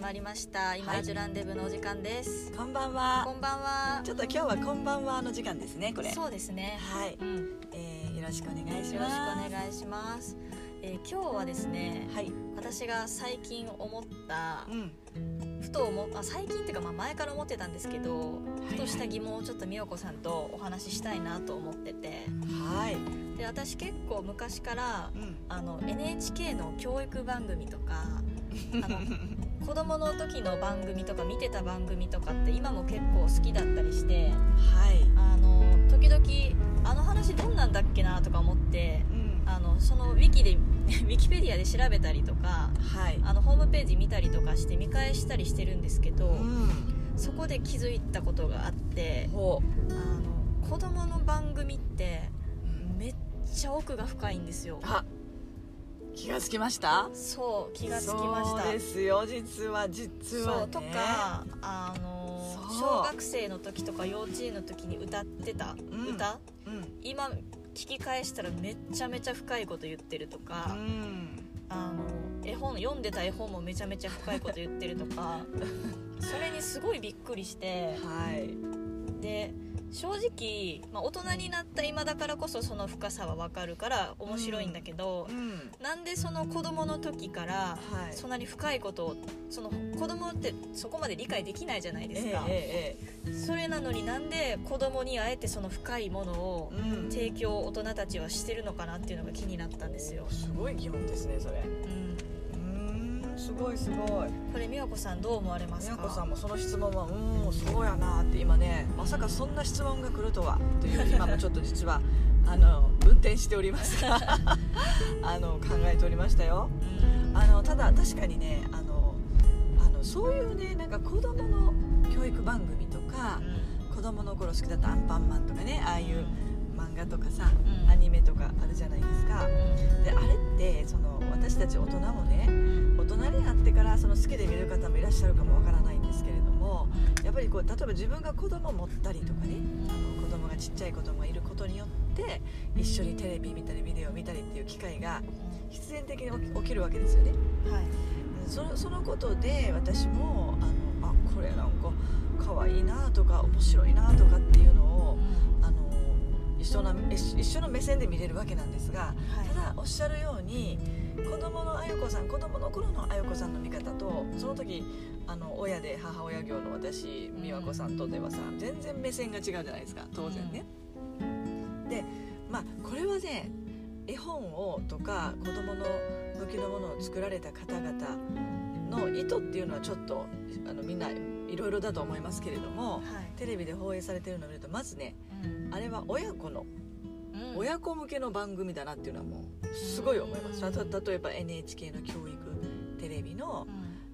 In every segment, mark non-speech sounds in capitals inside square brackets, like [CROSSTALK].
まりました。今はい。ジュランデブのお時間です、こんばんは。こんばんは。ちょっと今日はこんばんはの時間ですねこれ。そうですね。はい、うん。よえー、よろしくお願いしろしくますお願いします、えー今日はですねはい。私が最近思ったうん。ふと思っあ最近っていうかまあ前から思ってたんですけどふとした疑問をちょっと美代子さんとお話ししたいなと思ってて。はい。で私結構昔からうん。あの NHK の教育番組とかあの [LAUGHS] 子供の時の番組とか見てた番組とかって今も結構好きだったりしてはい。あの時々あの話どんなんだっけなとか思ってうん。あのそのウィキで [LAUGHS] ウィキペディアで調べたりとかはい。あのホームページ見たりとかして見返したりしてるんですけど、うん。そこで気づいたことがあってほあの子供の番組ってめっちゃ奥が深いんですよ。あ気がつきました？そう気がつきました。そうですよ実は実は、ね、とかあの小学生の時とか幼稚園の時に歌ってた、うん歌？うん。今聞き返したらめっちゃめちゃ深いこと言ってるとか、うん。あの絵本読んでた絵本もめちゃめちゃ深いこと言ってるとか [LAUGHS] それにすごいびっくりしてはい。で正直、まあ、大人になった今だからこそその深さは分かるから面白いんだけど、うん。なんでその子供の時からはい。そんなに深いことをその子供ってそこまで理解できないじゃないですか、えええそれなのになんで子供にあえてその深いものを提供を大人たちはしてるのかなっていうのが気になったんですよ、すごい疑問ですねそれ。うんすごいすごい。これ美和子さんどう思われますか？宮子さんもその質問は「うんそうやな」って今ねまさかそんな質問が来るとはという今もちょっと実は [LAUGHS] あの運転しております。が [LAUGHS] あの考えておりましたよ。うん。あのただ確かにねあのあのそういうねなんか子供の教育番組とか子供の頃好きだったアンパンマンとかねああいう漫画とかさうん。アニメとかあるじゃないですか。であれってその私たち大人もね大人になってからその好きで見る方もいらっしゃるかもわからないんですけれどもやっぱりこう例えば自分が子供持ったりとかねあの子供がちっちゃい子供がいることによって一緒にテレビ見たりビデオ見たりっていう機会が必然的に起きるわけですよね。はい。そのそのことで私もあのあこれなんか可愛いなとか面白いなとかっていうのをあの一緒な一一緒の目線で見れるわけなんですがただおっしゃるように子供のあゆこさん子供の頃のあゆこさんの見方とその時あの親で母親業の私美和子さんとではさ全然目線が違うじゃないですか当然ね。でまあこれはね絵本をとか子供の向きのものを作られた方々の意図っていうのはちょっとあのみんないろいろだと思いますけれどもはい。テレビで放映されてるのを見るとまずねうん。あれは親子のうん。親子向けの番組だなっていうのはもうすごい思います例えば NHK の教育テレビの、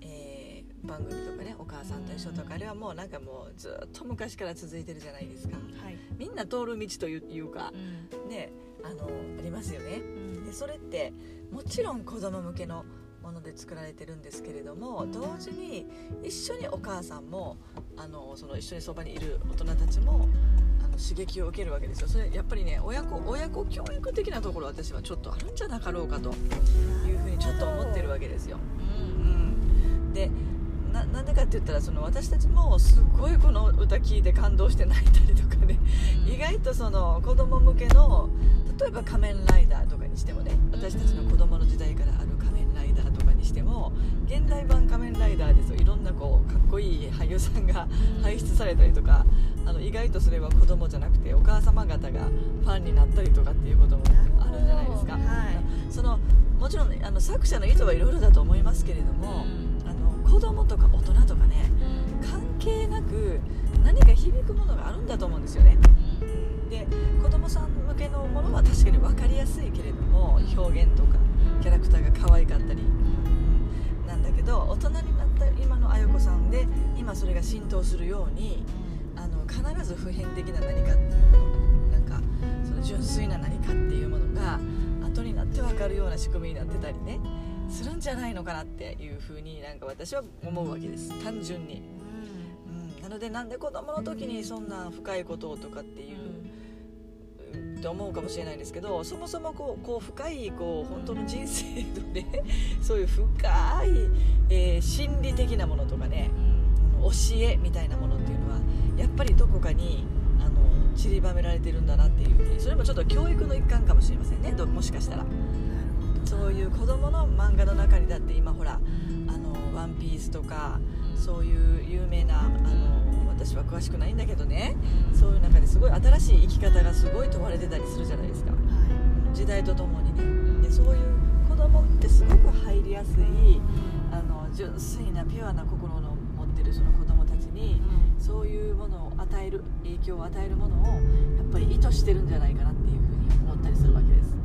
えー番組とかね「お母さんと一緒」とかあれはもうなんかもうずっと昔から続いてるじゃないですか。はい。みんな通る道といういうかうん。ねあのありますよね。うん。でそれってもちろん子供向けのもので作られてるんですけれども同時に一緒にお母さんもあのその一緒にそばにいる大人たちもあの刺激を受けるわけですよ。それやっぱりね親子親子教育的なところ私はちょっとあるんじゃなかろうかというふうにちょっと思ってるわけですよ、うんうん、でななんでかって言ったらその私たちもすごいこの歌聴いて感動して泣いたりとかね。意外とその子供向けの例えば「仮面ライダー」とかにしてもね私たちの子供の時代からにしても現代版仮面ライダーですよ。いろんなこうかっこいい俳優さんが輩出されたりとかあの意外とそれは子供じゃなくてお母様方がファンになったりとかっていうこともあるんじゃないですか。はい。そのもちろんあの作者の意図はいろいろだと思いますけれども、あの子供とか大人とかね関係なく何か響くものがあるんだと思うんですよね。で子供さん向けのものは確かに分かりやすいけれども表現とかキャラクターが可愛かったり、けど大人になった今のあゆこさんで今それが浸透するようにあの必ず普遍的な何かっていうものなんかその純粋な何かっていうものが後になって分かるような仕組みになってたりねするんじゃないのかなっていうふうになんか私は思うわけです。単純に、うん、なのでなんで子供の時にそんな深いことをとかっていうって思うかもしれないんですけどそもそもこうこう深いこう本当の人生のね [LAUGHS] そういう深い、えー心理的なものとかね教えみたいなものっていうのはやっぱりどこかにあの散りばめられてるんだなっていうそれもちょっと教育の一環かもしれませんねどもしかしたら。そういう子供の漫画の中にだって今ほら「あのワンピースとかそういう有名なあの私は詳しくないんだけどね。そういう中ですごい新しい生き方がすごい問われてたりするじゃないですか。時代とともにね。でそういう子供ってすごく入りやすいあの純粋なピュアな心の持ってるその子供たちにそういうものを与える影響を与えるものをやっぱり意図してるんじゃないかなっていうふうに思ったりするわけです。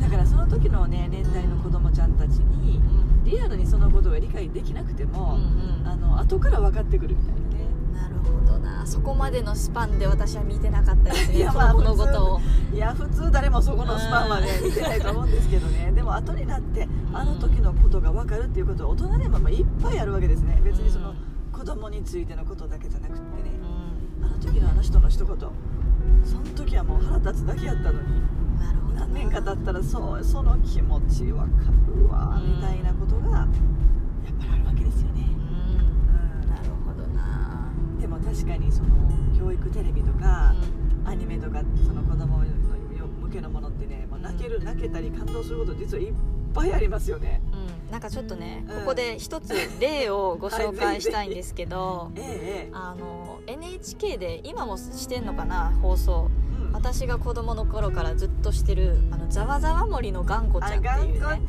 だからその時のね年代の子供ちゃんたちにリアルにそのことが理解できなくても、あの後から分かってくるみたいなそこまでのスパンで私は見てなかったですね。[LAUGHS] いやまあ子供のことを。いや普通誰もそこのスパンはね見てないと思うんですけどね。でも後になってあの時のことが分かるっていうことは大人でもまあいっぱいあるわけですね。別にその子供についてのことだけじゃなくってね。あの時のあの人の一言その時はもう腹立つだけやったのに。何年か経ったらそうその気持ち分かるわうんみたいなことがやっぱりあるわけですよね、確かにその教育テレビとか、アニメとかその子供の向けのものってねもう泣ける泣けたり感動すること実はいっぱいありますよね。うん、なんかちょっとね、うん。ここで一つ例をご紹介したいんですけど、あの NHK で今もしてんのかな放送。うん私が子供の頃からずっとしてる「あのざわざわ森のがんこちゃん」っていうね。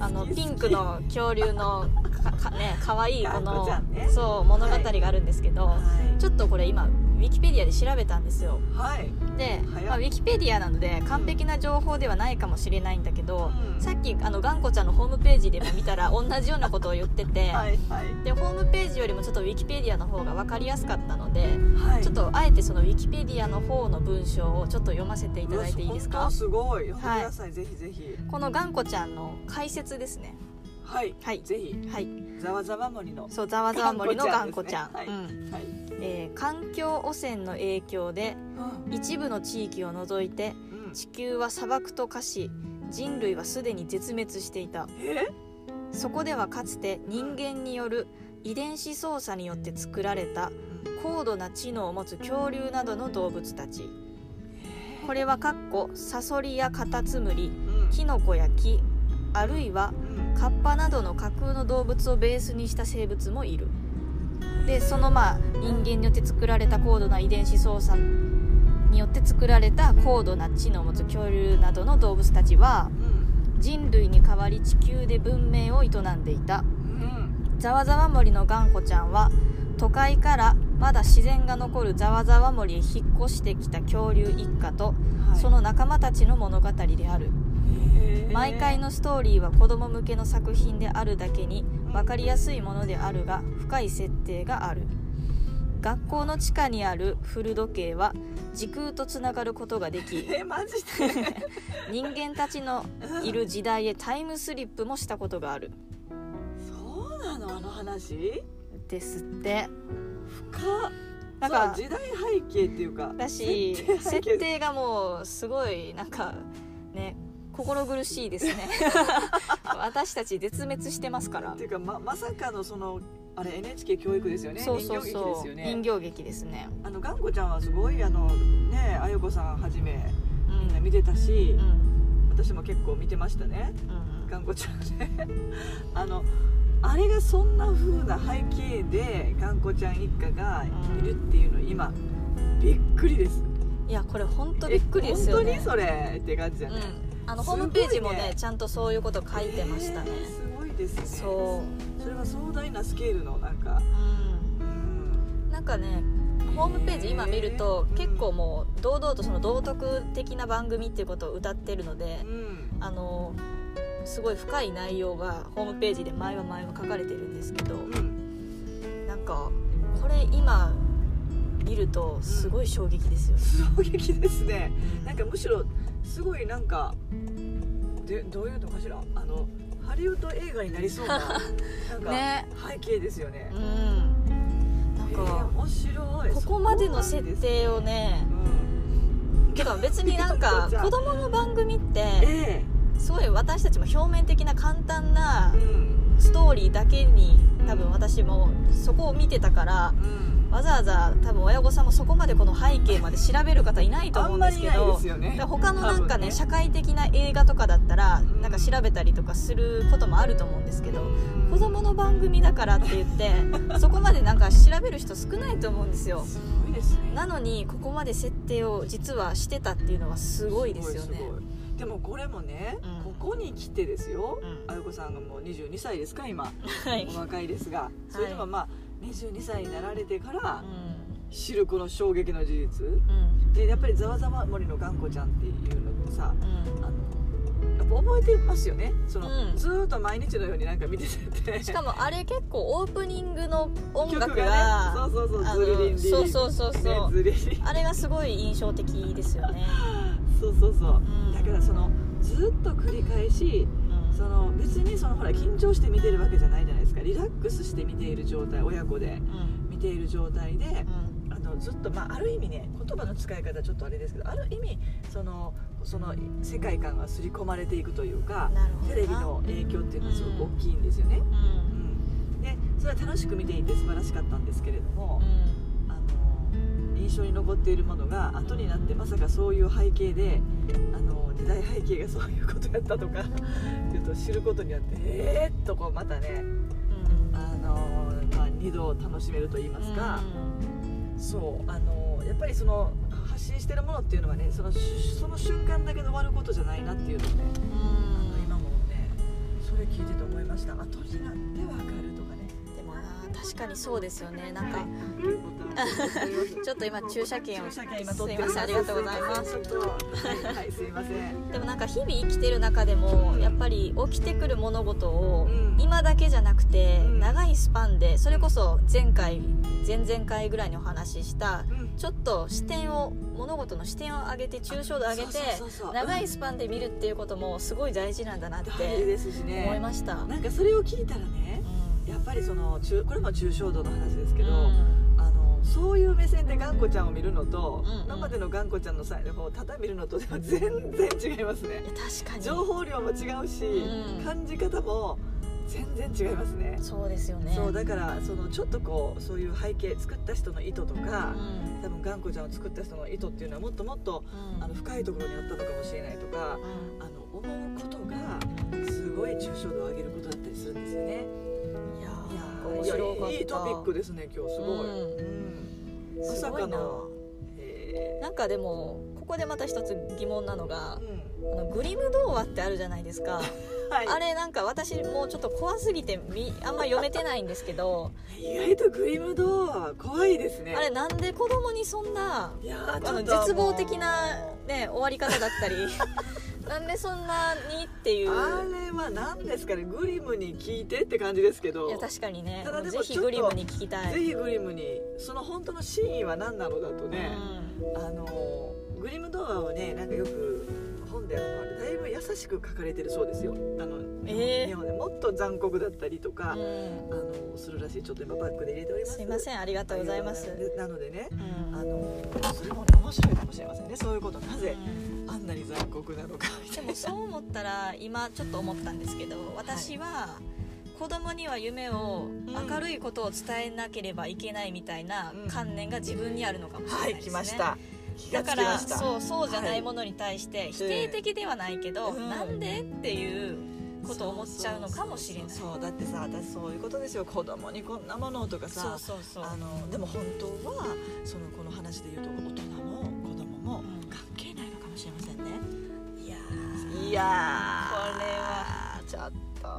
あのピンクの恐竜のかかね可愛いこがんのこちゃんね。そう物語があるんですけど、はい。ちょっとこれ今ウィキペディアで調べたんですよ。はい、で、まあ、ウィキペディアなので完璧な情報ではないかもしれないんだけど、うん。さっきあのがんこちゃんのホームページでも見たら [LAUGHS] 同じようなことを言ってて、はいはい。でホームページよりもちょっとウィキペディアの方が分かりやすかったので、はい。ちょっとあえてそのウィキペディアの方の文章をちょっと読ませていただいていいですか？すごい。読んでください、ぜひぜひ。このがんこちゃんの解説ですね。はい、はい。ぜひ。はい。ざわざわ森のそうざわざわ森のががんんこちゃん、こちゃんですね。うん。はい、えー環境汚染の影響でうん。一部の地域を除いてうん。地球は砂漠と化し人類はすでに絶滅していた。え？そこではかつて人間による遺伝子操作によって作られた高度な知能を持つ恐竜などの動物たち。これはかっこサソリやカタツムリうん。キノコや木あるいはうん。カッパなどの架空の動物をベースにした生物もいるでそのまあ人間によって作られた高度な遺伝子操作によって作られた高度な知能を持つ恐竜などの動物たちはうん。人類に代わり地球で文明を営んでいた。うん。ざわざわ森のがんこちゃんは都会からまだ自然が残るざわざわ森へ引っ越してきた恐竜一家とはい。その仲間たちの物語である。毎回のストーリーは子供向けの作品であるだけに分かりやすいものであるが深い設定がある。学校の地下にある古時計は時空とつながることができ [LAUGHS] 人間たちのいる時代へタイムスリップもしたことがある。そうなの？あの話？ですって。深っ。なんか時代背景っていうかだし設定がもうすごいなんかね心苦しいですね。[LAUGHS] 私たち絶滅してますから。っていうかままさかのそのあれ NHK 教育ですよね。そうそう人形劇そうですよね。人形劇ですね。あの頑固ちゃんはすごいあのねあゆこさんはじめうん。みんな見てたしう、ん。私も結構見てましたね。うん。頑固ちゃんね。[LAUGHS] あのあれがそんな風な背景で頑固ちゃん一家がいるっていうの今びっくりです。いやこれ本当びっくりですよね。え本当にそれ？って感じだね、うん、あのホームページもねちゃんとそういうこと書いてましたね、えーすごいですね。そう。それは壮大なスケールのなん。かううん。んなんかねホームページ今見ると結構もう堂々とその道徳的な番組っていうことを歌ってるのでうん。あのすごい深い内容がホームページで前は前は書かれてるんですけどうん。なんかこれ今見るとすごい衝撃ですよね、[LAUGHS] 衝撃ですね。なんかむしろすごいなんかでどういうのかしら？あのハリウッド映画になりそうな [LAUGHS] なんかね。背景ですよね。うん。なんえーか面白い。ここまでの設定をねうん。けど別になんか [LAUGHS] 子供の番組ってえすごい私たちも表面的な簡単なストーリーだけに多分私もそこを見てたからうんわざわざ多分親御さんもそこまでこの背景まで調べる方いないと思うんですけどねで他のなんかね多分社会的な映画とかだったらうんなんか調べたりとかすることもあると思うんですけどうん。子供の番組だからって言って [LAUGHS] そこまでなんか調べる人少ないと思うんですよ。すごいですね。なのにここまで設定を実はしてたっていうのはすごいですよね。でもこれもね、うん。ここに来てですよ、うん。あゆこさんがもう22歳ですか今。[LAUGHS] はい。お若いですが。それでもまあ22歳になられてからう知るこの衝撃の事実。んうん。でやっぱりざわざわ森の頑固ちゃんっていうのってさうん。あのやっぱ覚えてますよね。その、うん。ずーっと毎日のようになんか見てて。しかもあれ結構オープニングの音楽曲ががねそうそうそうズリリン。そうそうそうそう。ねあれがすごい印象的ですよね、そうそうそう、う。ん。だからそのずっと繰り返しうん。その別にそのほら緊張して見てるわけじゃないじゃないリラックスして見ている状態親子でうん。見ている状態でうん。あのずっと、まあ、ある意味ね言葉の使い方ちょっとあれですけどある意味そのその世界観が刷り込まれていくというかテレビの影響っていうのはすごく大きいんですよね、ううん。ん、でそれは楽しく見ていて素晴らしかったんですけれども、あの印象に残っているものが後になってまさかそういう背景であの時代背景がそういうことやったとかっていうと知ることによってえーっとこうまたね2度楽しめると言いますか、そうあのやっぱりその発信してるものっていうのはねそのその瞬間だけで終わることじゃないなっていうのをね、あの今もねそれ聞いてて思いました。かにそうですよね。なんか。ち [LAUGHS] ちょっと今駐車券をすい取ってる。ません。ありがとうございます。はい、はい、すいません。でもなんか日々生きてる中でもうん。やっぱり起きてくる物事をうん。今だけじゃなくてうん。長いスパンでそれこそ前回前々回ぐらいにお話ししたうん。ちょっと視点を物事の視点を上げて抽象度上げて長いスパンで見るっていうこともすごい大事なんだなって思いねました。なんかそれを聞いたらねやっぱりその中これも抽象度の話ですけど、うん。あのそういう目線で頑固ちゃんを見るのと、うんうん。今までの頑固ちゃんの際の方ただ見るのとでは全然違いますね。確かに。情報量も違うし、うん。感じ方も全然違いますね。そうですよね。そうだからそのちょっとこうそういう背景作った人の意図とかう、ん。多分頑固ちゃんを作った人の意図っていうのはもっともっとうん。あの深いところにあったのかもしれないとか、うん。あの思うことがすごい抽象度を上げトピックですね今日すごい、うん。かの。え。なんかでもここでまた一つ疑問なのがーうん。あのグリム童話ってあるじゃないですか。[LAUGHS] はい、あれなんか私もうちょっと怖すぎてみあんま読めてないんですけど。意外とグリム童話は怖いですね。あれなんで子供にそんないやーあの絶望的なもね終わり方だったり [LAUGHS] なんでそんなにっていう。うあれは何ですかねグリムに聞いてって感じですけど。いや確かにね。ただでもぜひグリムに聞きたい。ぜひグリムにその本当の真意は何なのだとね、うあのグリム童話をねなんかよく本であるのはだいぶ優しく書かれてるそうですよ。あの、えー？日本でもっと残酷だったりとか、んうん。あのするらしいちょっと今バッグで入れております。すいませんありがとうございます。でなのでねうん。あのそれもね面白いかもしれませんねそういうこと。なぜうん。あんなに残酷なのかでもそう思ったら今ちょっと思ったんですけど私は子供には夢をうん。明るいことを伝えなければいけないみたいなうん。観念が自分にあるのかもしれなはいいですね、来ました。だからそうそうじゃないものに対して否定的ではないけど、うん。なんでっていうことを思っちゃうのかもしれない。そう。だってさ私そういうことですよ。子供にこんなものとかさ。そうそうそう。あのでも本当はそのこの話で言うと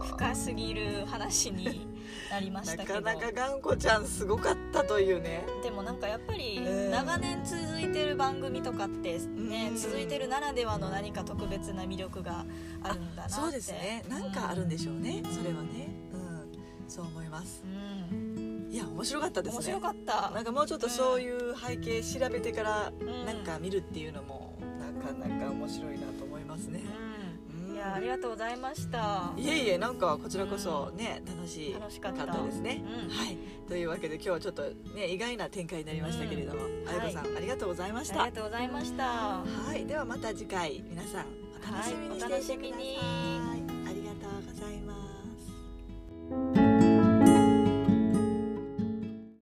深すぎる話になりましたけど。なかなか頑固ちゃんすごかったというね。でもなんかやっぱりうん。長年続いてる番組とかってね、うん。続いてるならではの何か特別な魅力があるんだなって。そうですね。なんかあるんでしょうね、それはね。うん。そう思います。うん。いや面白かったですね。面白かった。なんかもうちょっとそういう背景調べてからうん。なんか見るっていうのもなかなか面白いなと思いますね、うんうんいやありがとうございました。いえいえなんかこちらこそね、楽し楽しかった。ですね、うん。はい。というわけで今日はちょっとね意外な展開になりましたけれども、うん。あやこさん、ありがとうございました。ありがとうございました。はい。ではまた次回皆さんお楽しみにしていてください、